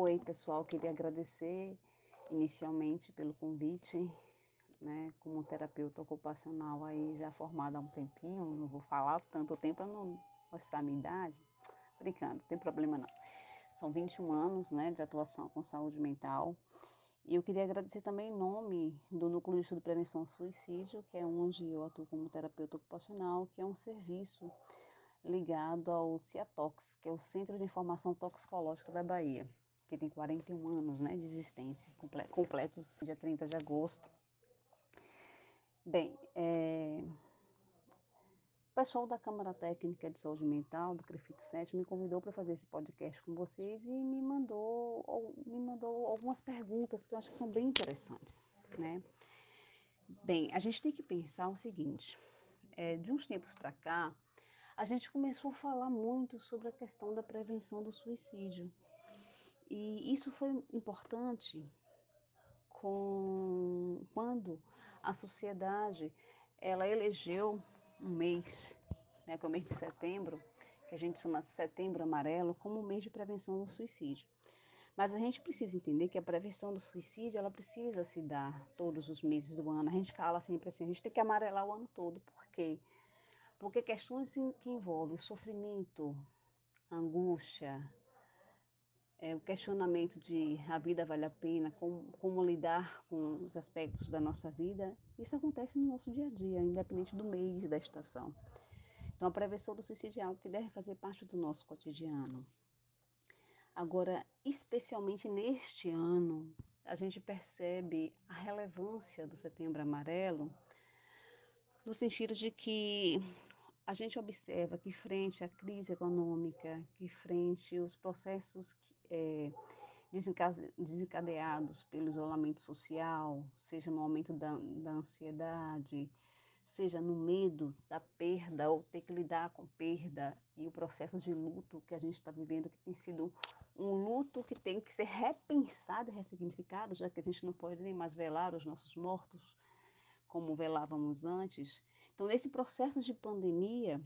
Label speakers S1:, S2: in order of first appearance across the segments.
S1: Oi, pessoal, queria agradecer inicialmente pelo convite, né, como terapeuta ocupacional aí já formada há um tempinho, não vou falar tanto tempo para não mostrar a minha idade, brincando, não tem problema não. São 21 anos, né, de atuação com saúde mental. E eu queria agradecer também em nome do Núcleo de Estudo Prevenção ao Suicídio, que é onde eu atuo como terapeuta ocupacional, que é um serviço ligado ao CIATOX, que é o Centro de Informação Toxicológica da Bahia que tem 41 anos né, de existência, completos dia 30 de agosto. Bem, é, o pessoal da Câmara Técnica de Saúde Mental, do CREFIT 7, me convidou para fazer esse podcast com vocês e me mandou, me mandou algumas perguntas que eu acho que são bem interessantes. Né? Bem, a gente tem que pensar o seguinte, é, de uns tempos para cá, a gente começou a falar muito sobre a questão da prevenção do suicídio. E isso foi importante com, quando a sociedade ela elegeu um mês, né, que é o mês de setembro, que a gente chama de setembro amarelo, como um mês de prevenção do suicídio. Mas a gente precisa entender que a prevenção do suicídio, ela precisa se dar todos os meses do ano. A gente fala sempre assim, a gente tem que amarelar o ano todo. Por quê? Porque questões que envolvem sofrimento, angústia, é, o questionamento de a vida vale a pena, como, como, lidar com os aspectos da nossa vida, isso acontece no nosso dia a dia, independente do mês e da estação. Então, a prevenção do suicídio é algo que deve fazer parte do nosso cotidiano. Agora, especialmente neste ano, a gente percebe a relevância do Setembro Amarelo, no sentido de que a gente observa que frente à crise econômica, que frente aos processos é, desencadeados pelo isolamento social, seja no aumento da, da ansiedade, seja no medo da perda ou ter que lidar com perda e o processo de luto que a gente está vivendo, que tem sido um luto que tem que ser repensado e ressignificado, já que a gente não pode nem mais velar os nossos mortos como velávamos antes. Então, nesse processo de pandemia,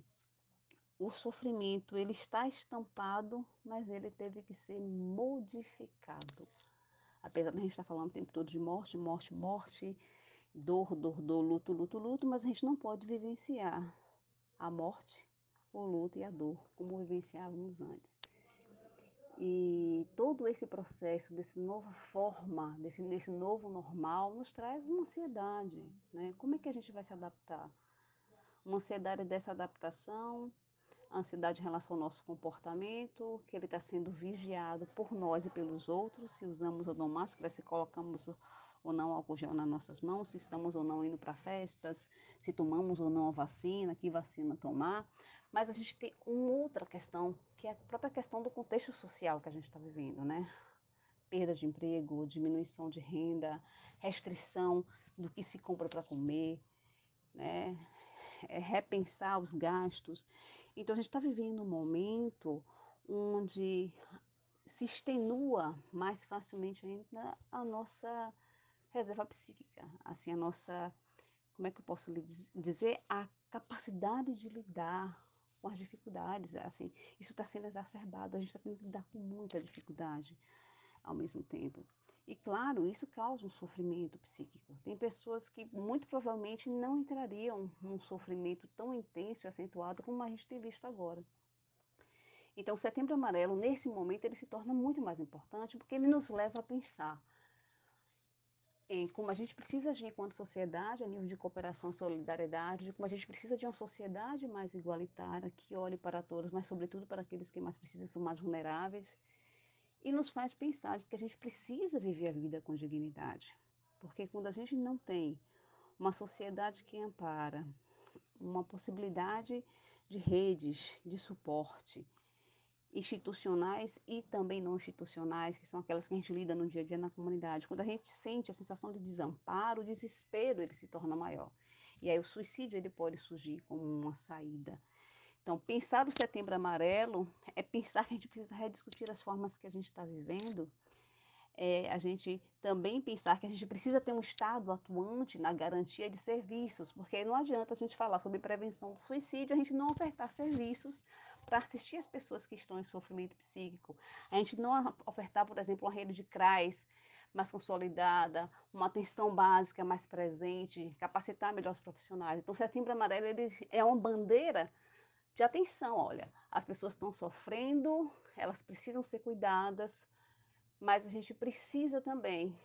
S1: o sofrimento ele está estampado, mas ele teve que ser modificado. Apesar de a gente estar falando o tempo todo de morte, morte, morte, dor, dor, dor, luto, luto, luto, mas a gente não pode vivenciar a morte, o luto e a dor como vivenciávamos antes. E todo esse processo, dessa nova forma, desse, desse novo normal, nos traz uma ansiedade. Né? Como é que a gente vai se adaptar? Uma ansiedade dessa adaptação, a ansiedade em relação ao nosso comportamento, que ele está sendo vigiado por nós e pelos outros, se usamos ou não máscara, se colocamos ou não álcool gel nas nossas mãos, se estamos ou não indo para festas, se tomamos ou não a vacina, que vacina tomar. Mas a gente tem uma outra questão, que é a própria questão do contexto social que a gente está vivendo, né? Perda de emprego, diminuição de renda, restrição do que se compra para comer, né? É repensar os gastos. Então a gente está vivendo um momento onde se extenua mais facilmente ainda a nossa reserva psíquica, assim, a nossa, como é que eu posso lhe dizer, a capacidade de lidar com as dificuldades, assim, isso está sendo exacerbado, a gente está tendo que lidar com muita dificuldade ao mesmo tempo. E claro, isso causa um sofrimento psíquico. Tem pessoas que muito provavelmente não entrariam num sofrimento tão intenso e acentuado como a gente tem visto agora. Então, o Setembro Amarelo, nesse momento, ele se torna muito mais importante porque ele nos leva a pensar em como a gente precisa agir enquanto sociedade, a nível de cooperação e solidariedade, de como a gente precisa de uma sociedade mais igualitária, que olhe para todos, mas sobretudo para aqueles que mais precisam, são mais vulneráveis, e nos faz pensar que a gente precisa viver a vida com dignidade. Porque quando a gente não tem uma sociedade que ampara, uma possibilidade de redes de suporte, institucionais e também não institucionais, que são aquelas que a gente lida no dia a dia na comunidade. Quando a gente sente a sensação de desamparo, o desespero ele se torna maior. E aí o suicídio ele pode surgir como uma saída. Então, pensar o setembro amarelo é pensar que a gente precisa rediscutir as formas que a gente está vivendo, é a gente também pensar que a gente precisa ter um Estado atuante na garantia de serviços, porque não adianta a gente falar sobre prevenção do suicídio, a gente não ofertar serviços para assistir as pessoas que estão em sofrimento psíquico. A gente não ofertar, por exemplo, uma rede de CRAS mais consolidada, uma atenção básica mais presente, capacitar melhor os profissionais. Então, Setembro Amarelo é uma bandeira de atenção. Olha, as pessoas estão sofrendo, elas precisam ser cuidadas, mas a gente precisa também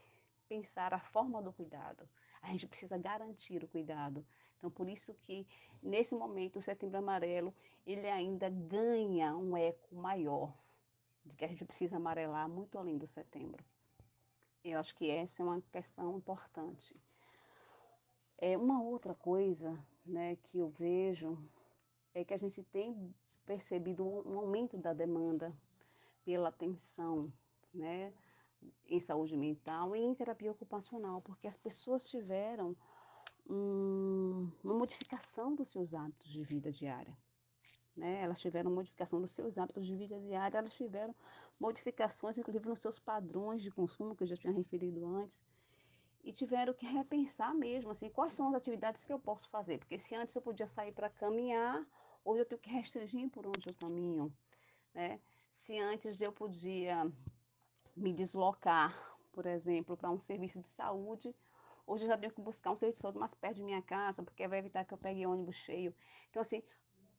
S1: pensar a forma do cuidado. A gente precisa garantir o cuidado. Então, por isso que nesse momento o Setembro Amarelo ele ainda ganha um eco maior de que a gente precisa amarelar muito além do setembro. Eu acho que essa é uma questão importante. É uma outra coisa, né, que eu vejo é que a gente tem percebido um aumento da demanda pela atenção, né, em saúde mental e em terapia ocupacional, porque as pessoas tiveram um, uma modificação dos seus hábitos de vida diária. Né? Elas tiveram modificação dos seus hábitos de vida diária, elas tiveram modificações, inclusive, nos seus padrões de consumo, que eu já tinha referido antes, e tiveram que repensar mesmo, assim, quais são as atividades que eu posso fazer, porque se antes eu podia sair para caminhar, hoje eu tenho que restringir por onde eu caminho, né? Se antes eu podia me deslocar, por exemplo, para um serviço de saúde, hoje eu já tenho que buscar um serviço de saúde mais perto de minha casa, porque vai evitar que eu pegue ônibus cheio. Então, assim,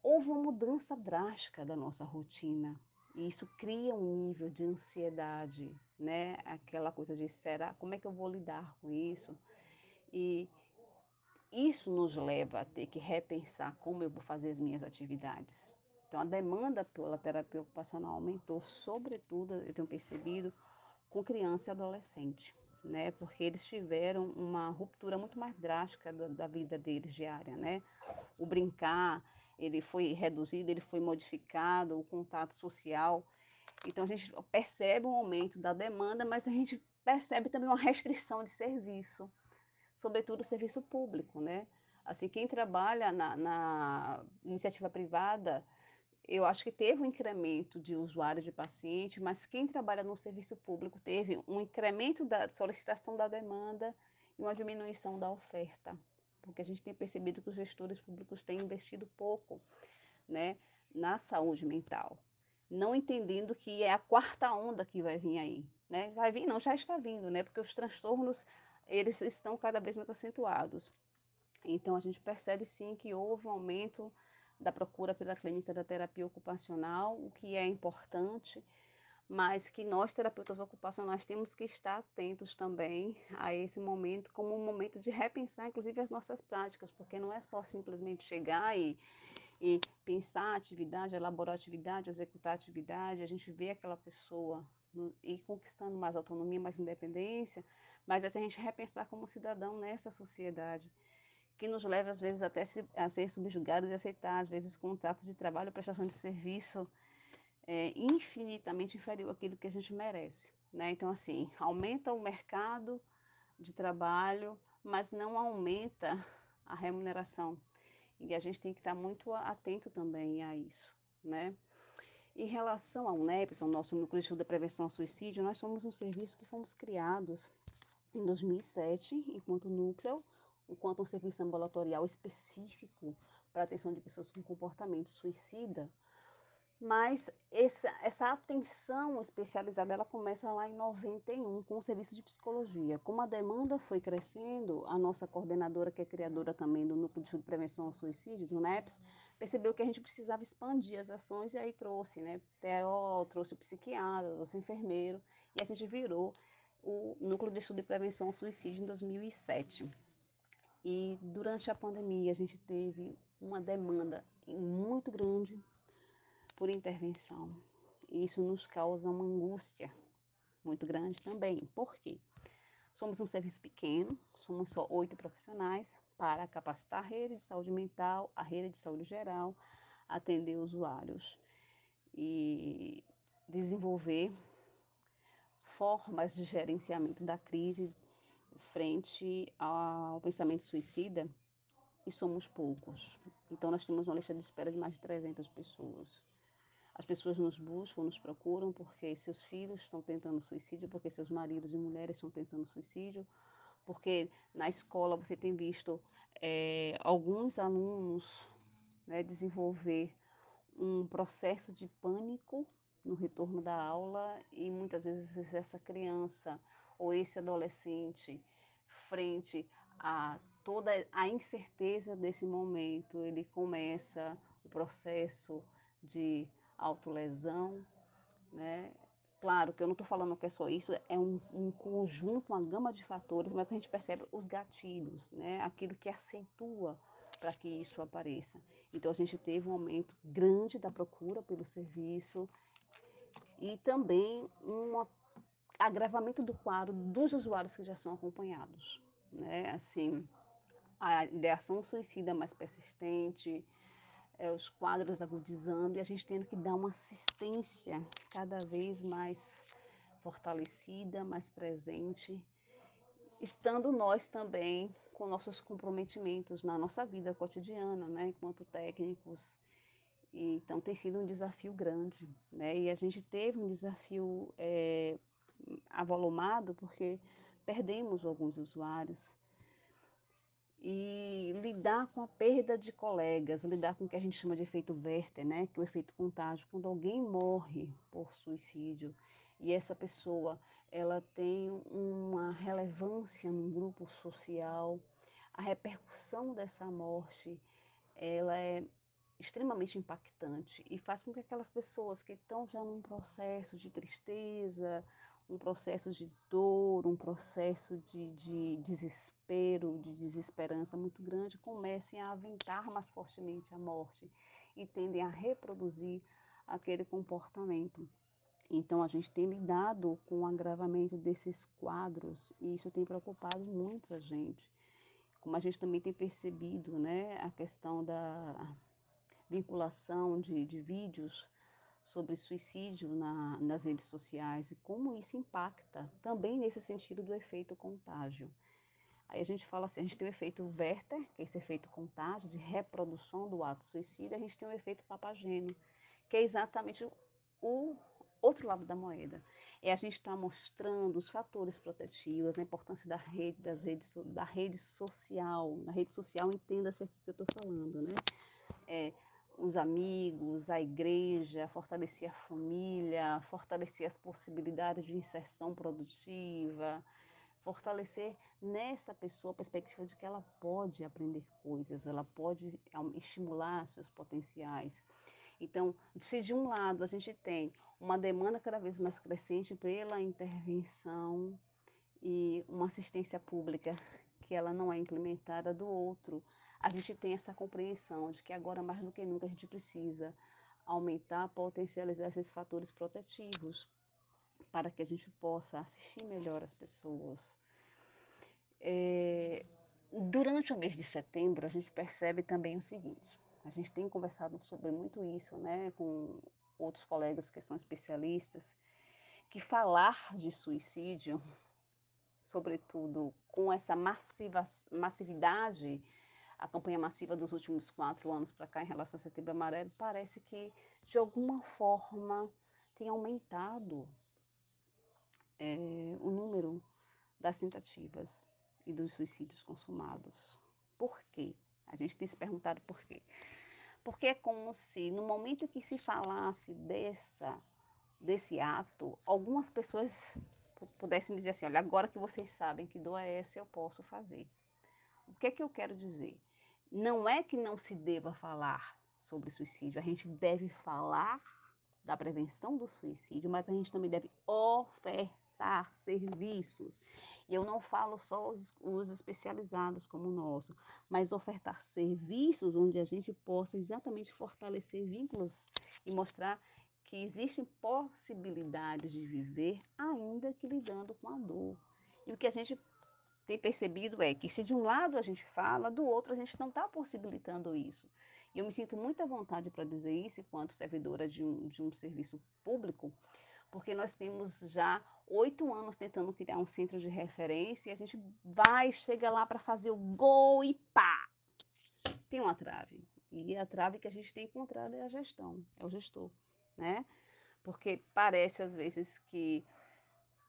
S1: houve uma mudança drástica da nossa rotina. E isso cria um nível de ansiedade, né? Aquela coisa de será, como é que eu vou lidar com isso? E isso nos leva a ter que repensar como eu vou fazer as minhas atividades. Então, a demanda pela terapia ocupacional aumentou, sobretudo, eu tenho percebido, com criança e adolescente, né? Porque eles tiveram uma ruptura muito mais drástica da, da vida deles diária, né? O brincar, ele foi reduzido, ele foi modificado, o contato social. Então, a gente percebe um aumento da demanda, mas a gente percebe também uma restrição de serviço, sobretudo serviço público, né? Assim, quem trabalha na, na iniciativa privada, eu acho que teve um incremento de usuários de paciente, mas quem trabalha no serviço público teve um incremento da solicitação da demanda e uma diminuição da oferta porque a gente tem percebido que os gestores públicos têm investido pouco né, na saúde mental, não entendendo que é a quarta onda que vai vir aí. Né? Vai vir, não, já está vindo, né? porque os transtornos eles estão cada vez mais acentuados. Então, a gente percebe sim que houve um aumento da procura pela clínica da terapia ocupacional, o que é importante, mas que nós, terapeutas ocupacionais, temos que estar atentos também a esse momento como um momento de repensar, inclusive, as nossas práticas, porque não é só simplesmente chegar e, e pensar a atividade, elaborar a atividade, executar a atividade, a gente vê aquela pessoa e conquistando mais autonomia, mais independência, mas é a gente repensar como cidadão nessa sociedade que nos leva às vezes até a ser subjugados e aceitar às vezes contratos de trabalho, prestação de serviço é, infinitamente inferior àquilo que a gente merece. Né? Então, assim, aumenta o mercado de trabalho, mas não aumenta a remuneração. E a gente tem que estar muito atento também a isso. Né? Em relação ao NEPS, ao nosso Núcleo de Estudo da Prevenção ao Suicídio, nós somos um serviço que fomos criados em 2007, enquanto núcleo, enquanto um serviço ambulatorial específico para atenção de pessoas com comportamento suicida, mas essa, essa atenção especializada ela começa lá em 91 com o serviço de psicologia. Como a demanda foi crescendo, a nossa coordenadora, que é criadora também do Núcleo de Prevenção ao Suicídio, do NEPS, percebeu que a gente precisava expandir as ações e aí trouxe, né, TO, trouxe o psiquiatra, trouxe o enfermeiro e a gente virou o Núcleo de Estudo de Prevenção ao Suicídio em 2007. E durante a pandemia a gente teve uma demanda muito grande por intervenção. Isso nos causa uma angústia muito grande também. Por quê? Somos um serviço pequeno, somos só oito profissionais para capacitar a rede de saúde mental, a rede de saúde geral, atender usuários e desenvolver formas de gerenciamento da crise frente ao pensamento suicida e somos poucos. Então, nós temos uma lista de espera de mais de 300 pessoas. As pessoas nos buscam, nos procuram porque seus filhos estão tentando suicídio, porque seus maridos e mulheres estão tentando suicídio, porque na escola você tem visto é, alguns alunos né, desenvolver um processo de pânico no retorno da aula e muitas vezes essa criança ou esse adolescente frente a toda a incerteza desse momento, ele começa o processo de autolesão, né? Claro que eu não estou falando que é só isso, é um, um, conjunto, uma gama de fatores, mas a gente percebe os gatilhos, né? aquilo que acentua para que isso apareça. Então a gente teve um aumento grande da procura pelo serviço e também um agravamento do quadro dos usuários que já são acompanhados. Né? Assim, a ideação suicida mais persistente, é, os quadros agudizando e a gente tendo que dar uma assistência cada vez mais fortalecida, mais presente, estando nós também com nossos comprometimentos na nossa vida cotidiana, né, enquanto técnicos. E, então tem sido um desafio grande, né? E a gente teve um desafio é, avolumado porque perdemos alguns usuários e lidar com a perda de colegas, lidar com o que a gente chama de efeito Werther, né, que é o efeito contágio, quando alguém morre por suicídio e essa pessoa ela tem uma relevância no grupo social, a repercussão dessa morte ela é extremamente impactante e faz com que aquelas pessoas que estão já num processo de tristeza, um processo de dor, um processo de, de desespero, de desesperança muito grande, comecem a aventar mais fortemente a morte e tendem a reproduzir aquele comportamento. Então, a gente tem lidado com o agravamento desses quadros e isso tem preocupado muito a gente. Como a gente também tem percebido, né, a questão da vinculação de, de vídeos sobre suicídio na, nas redes sociais e como isso impacta também nesse sentido do efeito contágio. Aí a gente fala assim, a gente tem o efeito Werther, que é esse efeito contágio de reprodução do ato suicida, a gente tem o efeito papageno, que é exatamente o outro lado da moeda. É a gente estar tá mostrando os fatores protetivos, a importância da rede, das redes, da rede social. Na rede social, entenda-se aqui que eu estou falando, né? É, os amigos, a igreja, fortalecer a família, fortalecer as possibilidades de inserção produtiva, fortalecer nessa pessoa a perspectiva de que ela pode aprender coisas, ela pode estimular seus potenciais. Então, se de um lado a gente tem uma demanda cada vez mais crescente pela intervenção e uma assistência pública que ela não é implementada do outro, a gente tem essa compreensão de que agora mais do que nunca a gente precisa aumentar, potencializar esses fatores protetivos para que a gente possa assistir melhor as pessoas. É, durante o mês de setembro, a gente percebe também o seguinte: a gente tem conversado sobre muito isso, né, com outros colegas que são especialistas, que falar de suicídio, sobretudo com essa massiva, massividade a campanha massiva dos últimos quatro anos para cá em relação ao setembro amarelo, parece que, de alguma forma, tem aumentado é, o número das tentativas e dos suicídios consumados. Por quê? A gente tem se perguntado por quê. Porque é como se, no momento que se falasse dessa, desse ato, algumas pessoas pudessem dizer assim: olha, agora que vocês sabem que dor é essa, eu posso fazer. O que é que eu quero dizer? Não é que não se deva falar sobre suicídio, a gente deve falar da prevenção do suicídio, mas a gente também deve ofertar serviços. E eu não falo só os, os especializados como o nosso, mas ofertar serviços onde a gente possa exatamente fortalecer vínculos e mostrar que existem possibilidades de viver ainda que lidando com a dor. E o que a gente tem percebido é que se de um lado a gente fala, do outro a gente não está possibilitando isso. E eu me sinto muita vontade para dizer isso enquanto servidora de um, de um serviço público, porque nós temos já oito anos tentando criar um centro de referência e a gente vai, chega lá para fazer o gol e pá! Tem uma trave. E a trave que a gente tem encontrado é a gestão, é o gestor, né? Porque parece às vezes que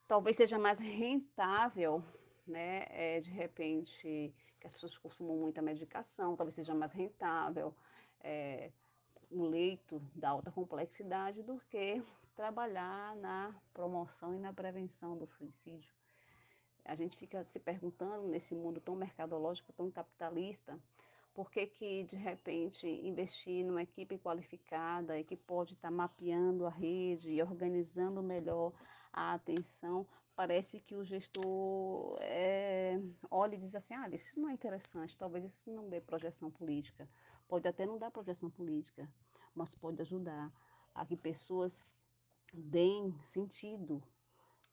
S1: talvez seja mais rentável né? É, de repente, que as pessoas consumam muita medicação, talvez seja mais rentável. É, o leito da alta complexidade do que trabalhar na promoção e na prevenção do suicídio. A gente fica se perguntando nesse mundo tão mercadológico, tão capitalista, por que, que de repente investir numa equipe qualificada e que pode estar mapeando a rede e organizando melhor a atenção, parece que o gestor é, olha e diz assim, ah, isso não é interessante, talvez isso não dê projeção política. Pode até não dar projeção política, mas pode ajudar a que pessoas deem sentido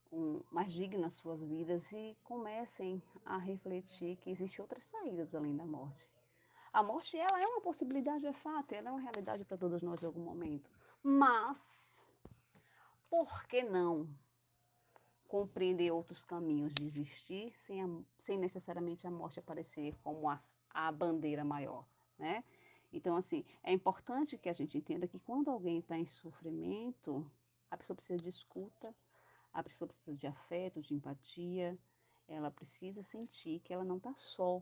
S1: um, mais digno às suas vidas e comecem a refletir que existem outras saídas além da morte. A morte ela é uma possibilidade, é fato, ela é uma realidade para todos nós em algum momento. Mas por que não compreender outros caminhos de existir sem, a, sem necessariamente a morte aparecer como a, a bandeira maior, né? Então, assim, é importante que a gente entenda que quando alguém está em sofrimento, a pessoa precisa de escuta, a pessoa precisa de afeto, de empatia, ela precisa sentir que ela não está só.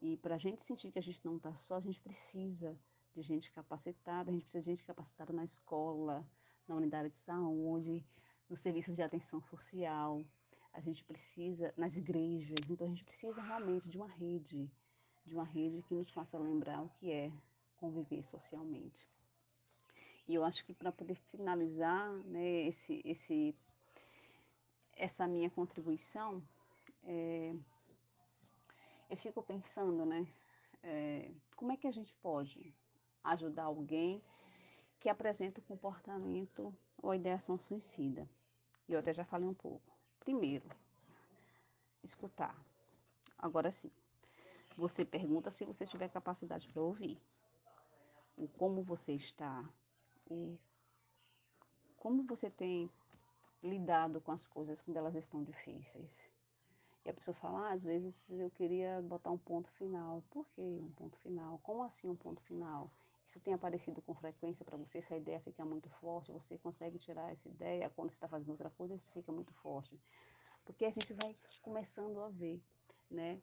S1: E para a gente sentir que a gente não está só, a gente precisa de gente capacitada, a gente precisa de gente capacitada na escola, na unidade de saúde, nos serviços de atenção social, a gente precisa, nas igrejas, então a gente precisa realmente de uma rede, de uma rede que nos faça lembrar o que é conviver socialmente. E eu acho que para poder finalizar né, esse, esse essa minha contribuição, é, eu fico pensando, né, é, como é que a gente pode ajudar alguém que apresenta um comportamento ou ideação suicida. Eu até já falei um pouco. Primeiro, escutar. Agora sim, você pergunta se você tiver capacidade para ouvir. O como você está, o como você tem lidado com as coisas quando elas estão difíceis. E a pessoa fala, ah, às vezes eu queria botar um ponto final. Por que um ponto final? Como assim um ponto final? Isso tem aparecido com frequência para você, essa ideia fica muito forte, você consegue tirar essa ideia, quando você está fazendo outra coisa, isso fica muito forte. Porque a gente vai começando a ver, né?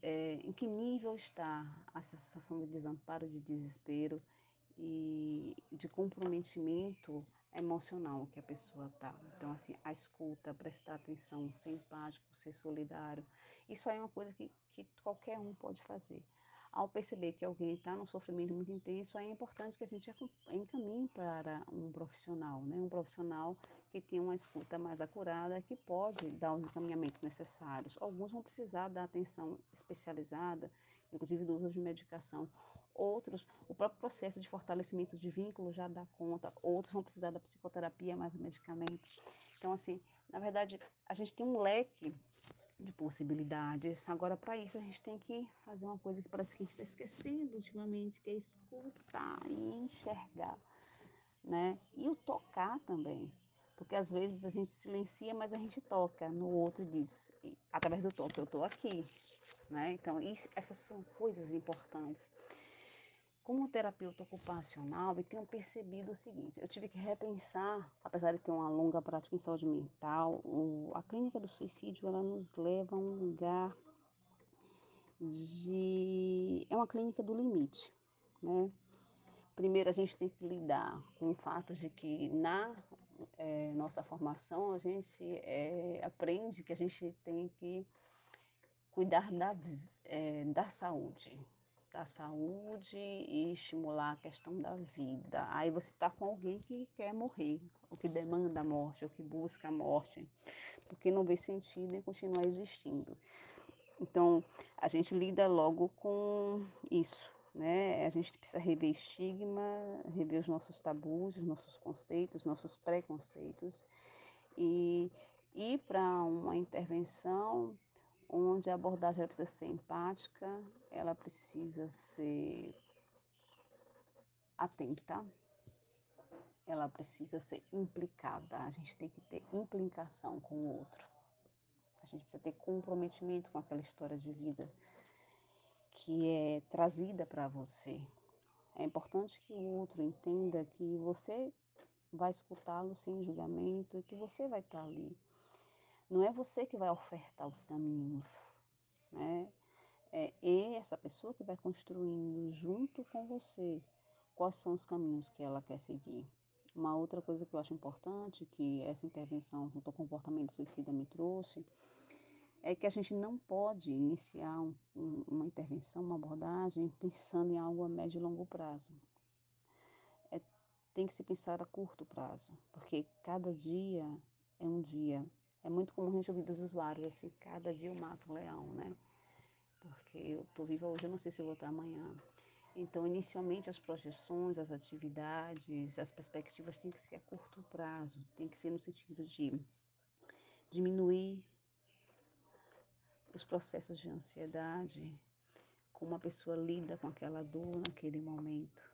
S1: É, em que nível está a sensação de desamparo, de desespero e de comprometimento emocional que a pessoa está. Então, assim, a escuta, prestar atenção, ser empático, ser solidário, isso aí é uma coisa que, que qualquer um pode fazer. Ao perceber que alguém está num sofrimento muito intenso, aí é importante que a gente encaminhe para um profissional, né? um profissional que tenha uma escuta mais acurada, que pode dar os encaminhamentos necessários. Alguns vão precisar da atenção especializada, inclusive do uso de medicação, Outros, o próprio processo de fortalecimento de vínculo já dá conta. Outros vão precisar da psicoterapia mais medicamento. Então, assim, na verdade, a gente tem um leque de possibilidades. Agora, para isso, a gente tem que fazer uma coisa que parece que a gente está esquecendo ultimamente, que é escutar e enxergar, né? E o tocar também. Porque às vezes a gente silencia, mas a gente toca no outro diz, através do toque, eu estou aqui, né? Então, isso, essas são coisas importantes. Como terapeuta ocupacional, eu tenho percebido o seguinte: eu tive que repensar, apesar de ter uma longa prática em saúde mental, o, a clínica do suicídio ela nos leva a um lugar de. É uma clínica do limite, né? Primeiro, a gente tem que lidar com o fato de que na é, nossa formação a gente é, aprende que a gente tem que cuidar da, é, da saúde, da saúde e estimular a questão da vida. Aí você está com alguém que quer morrer, ou que demanda a morte, ou que busca a morte, porque não vê sentido em continuar existindo. Então, a gente lida logo com isso, né? A gente precisa rever estigma, rever os nossos tabus, os nossos conceitos, nossos preconceitos e ir para uma intervenção onde a abordagem precisa ser empática, ela precisa ser atenta, ela precisa ser implicada. A gente tem que ter implicação com o outro. A gente precisa ter comprometimento com aquela história de vida que é trazida para você. É importante que o outro entenda que você vai escutá-lo sem julgamento e que você vai estar ali não é você que vai ofertar os caminhos, né? É essa pessoa que vai construindo junto com você quais são os caminhos que ela quer seguir. Uma outra coisa que eu acho importante, que essa intervenção junto ao comportamento suicida me trouxe, é que a gente não pode iniciar um, um, uma intervenção, uma abordagem, pensando em algo a médio e longo prazo. É, tem que se pensar a curto prazo, porque cada dia é um dia. É muito comum a gente ouvir dos usuários assim, cada dia eu mato um leão, né? Porque eu estou viva hoje, eu não sei se eu vou estar amanhã. Então, inicialmente, as projeções, as atividades, as perspectivas têm que ser a curto prazo, tem que ser no sentido de diminuir os processos de ansiedade, como a pessoa lida com aquela dor naquele momento.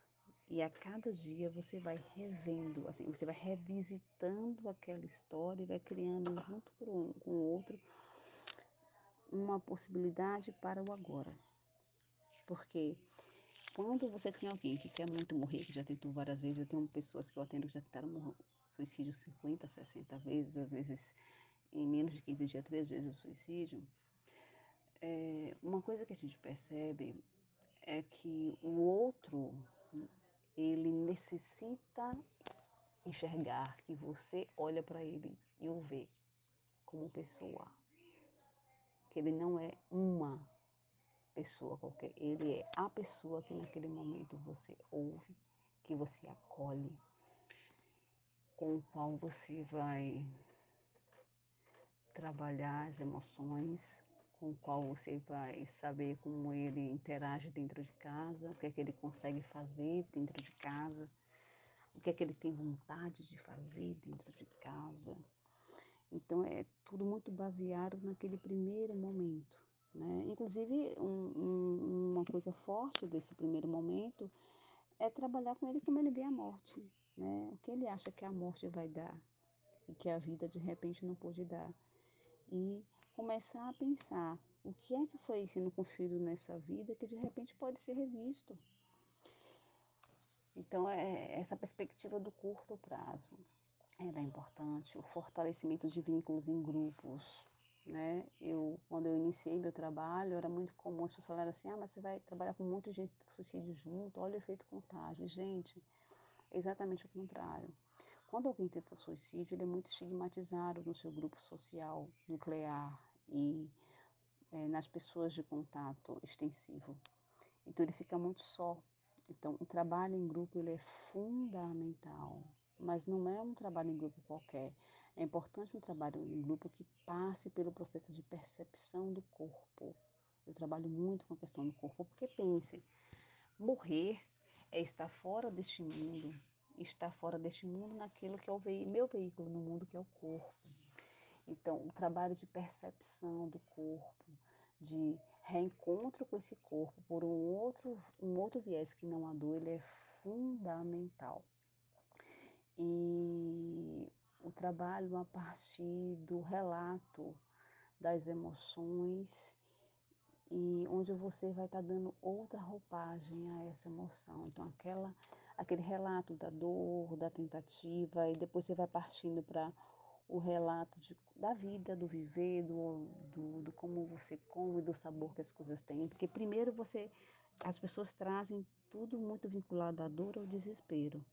S1: E a cada dia você vai revendo, assim, você vai revisitando aquela história e vai criando junto com o outro uma possibilidade para o agora. Porque quando você tem alguém que quer muito morrer, que já tentou várias vezes, eu tenho pessoas que eu atendo que já tentaram morrer, suicídio 50, 60 vezes, às vezes em menos de 15 dias, três vezes o suicídio. É, uma coisa que a gente percebe é que o outro, ele necessita enxergar que você olha para ele e o vê como pessoa. Que ele não é uma pessoa qualquer, ele é a pessoa que naquele momento você ouve, que você acolhe, com o qual você vai trabalhar as emoções, com o qual você vai saber como ele interage dentro de casa, o que é que ele consegue fazer dentro de casa, o que é que ele tem vontade de fazer dentro de casa. Então é tudo muito baseado naquele primeiro momento. Né? Inclusive, um, um, uma coisa forte desse primeiro momento é trabalhar com ele como ele vê a morte. Né? O que ele acha que a morte vai dar e que a vida de repente não pôde dar. E começar a pensar o que é que foi sendo construído nessa vida que de repente pode ser revisto. Então, é essa perspectiva do curto prazo era importante, o fortalecimento de vínculos em grupos, né? Eu, quando eu iniciei meu trabalho, era muito comum as pessoas falarem assim, ah, mas você vai trabalhar com muito gente de suicídio junto, olha o efeito contágio. Gente, é exatamente o contrário. Quando alguém tenta suicídio, ele é muito estigmatizado no seu grupo social nuclear e é, nas pessoas de contato extensivo. Então ele fica muito só. Então o trabalho em grupo ele é fundamental, mas não é um trabalho em grupo qualquer. É importante um trabalho em grupo que passe pelo processo de percepção do corpo. Eu trabalho muito com a questão do corpo, porque pense, morrer é estar fora deste mundo, estar fora deste mundo naquilo que é o meu veículo no mundo, que é o corpo. Então, o trabalho de percepção do corpo, de reencontro com esse corpo por um outro, um outro viés que não a dor, ele é fundamental. E o trabalho a partir do relato das emoções e onde você vai estar tá dando outra roupagem a essa emoção. Então, aquela, aquele relato da dor, da tentativa, e depois você vai partindo para o relato de, da vida, do viver, do, do, do, como você come, do sabor que as coisas têm. Porque primeiro você, as pessoas trazem tudo muito vinculado à dor ou desespero.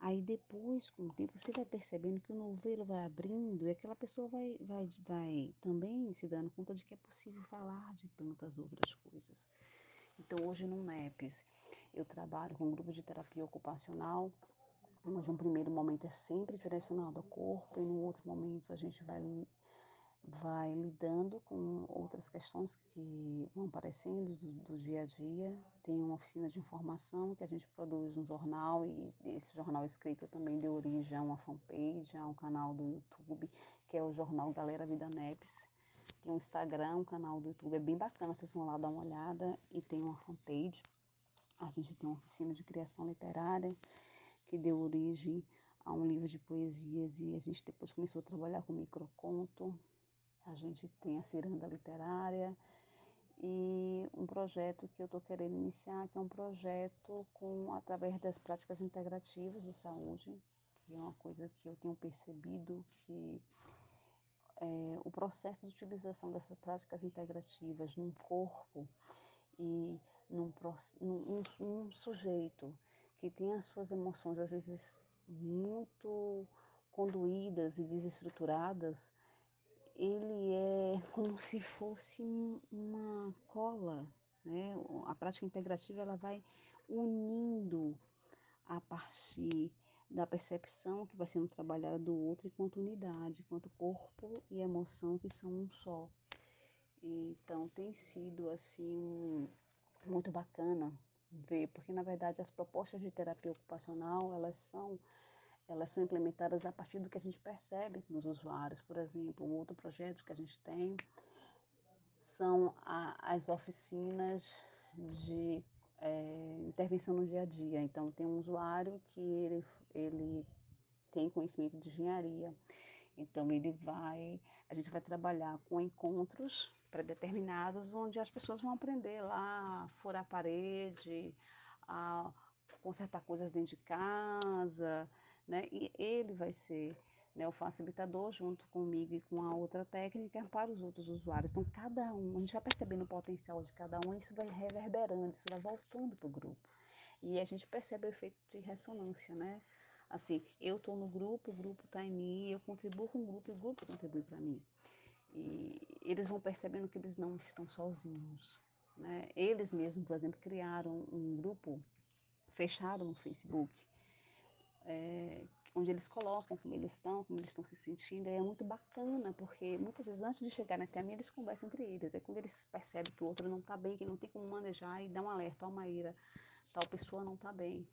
S1: Aí depois, com o tempo, você vai percebendo que o novelo vai abrindo e aquela pessoa vai, vai, vai também se dando conta de que é possível falar de tantas outras coisas. Então, hoje no NEPES, eu trabalho com um grupo de terapia ocupacional, onde um primeiro momento é sempre direcionado ao corpo e no outro momento a gente vai vai lidando com outras questões que vão aparecendo do, do, dia a dia. Tem uma oficina de informação que a gente produz um jornal e esse jornal escrito também deu origem a uma fanpage, a um canal do YouTube, que é o Jornal Galera Vida Neps. Tem um Instagram, um canal do YouTube, é bem bacana, vocês vão lá dar uma olhada e tem uma fanpage. A gente tem uma oficina de criação literária que deu origem a um livro de poesias e a gente depois começou a trabalhar com microconto. A gente tem a ciranda literária e um projeto que eu estou querendo iniciar, que é um projeto com através das práticas integrativas de saúde, que é uma coisa que eu tenho percebido que é, o processo de utilização dessas práticas integrativas num corpo e num, num, num sujeito que tem as suas emoções às vezes muito conduídas e desestruturadas, ele é como se fosse uma cola, né? A prática integrativa ela vai unindo a partir da percepção que vai sendo trabalhada do outro enquanto unidade, enquanto corpo e emoção que são um só. Então tem sido assim muito bacana ver, porque na verdade as propostas de terapia ocupacional elas são elas são implementadas a partir do que a gente percebe nos usuários. Por exemplo, um outro projeto que a gente tem são a, as oficinas de é, intervenção no dia a dia. Então, tem um usuário que ele, ele tem conhecimento de engenharia, então ele vai, a gente vai trabalhar com encontros pré-determinados onde as pessoas vão aprender lá a furar a parede, a consertar coisas dentro de casa, né? E ele vai ser né, o facilitador junto comigo e com a outra técnica para os outros usuários. Então, cada um, a gente vai percebendo o potencial de cada um e isso vai reverberando, isso vai voltando para o grupo. E a gente percebe o efeito de ressonância, né? Assim, eu estou no grupo, o grupo está em mim, eu contribuo com o grupo e o grupo contribui para mim. E eles vão percebendo que eles não estão sozinhos. Né? Eles mesmos, por exemplo, criaram um grupo fechado no Facebook, é, onde eles colocam como eles estão, como eles estão se sentindo. E é muito bacana, porque muitas vezes antes de chegar até mim, eles conversam entre eles. É quando eles percebem que o outro não está bem, que não tem como manejar, e dá um alerta, ó Maíra, tal pessoa não está bem.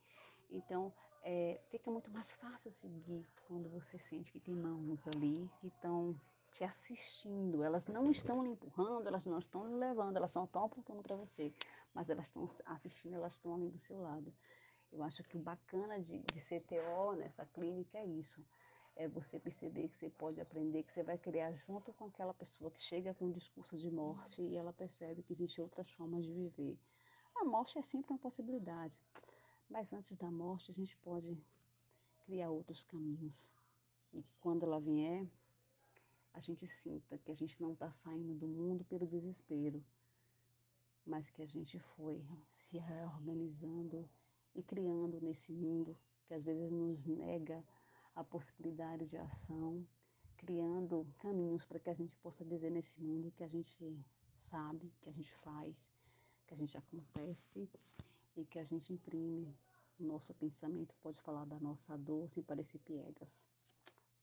S1: Então, é, fica muito mais fácil seguir quando você sente que tem mãos ali que estão te assistindo. Elas não estão lhe empurrando, elas não estão lhe levando, elas não estão apontando para você, mas elas estão assistindo, elas estão ali do seu lado. Eu acho que o bacana de, de CTO nessa clínica é isso. É você perceber que você pode aprender, que você vai criar junto com aquela pessoa que chega com um discurso de morte e ela percebe que existem outras formas de viver. A morte é sempre uma possibilidade, mas antes da morte a gente pode criar outros caminhos. E que quando ela vier, a gente sinta que a gente não está saindo do mundo pelo desespero, mas que a gente foi se reorganizando e criando nesse mundo que às vezes nos nega a possibilidade de ação, criando caminhos para que a gente possa dizer nesse mundo que a gente sabe, que a gente faz, que a gente acontece e que a gente imprime. O nosso pensamento pode falar da nossa dor sem parecer piegas.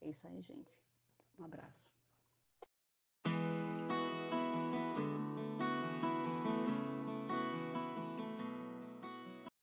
S1: É isso aí, gente. Um abraço.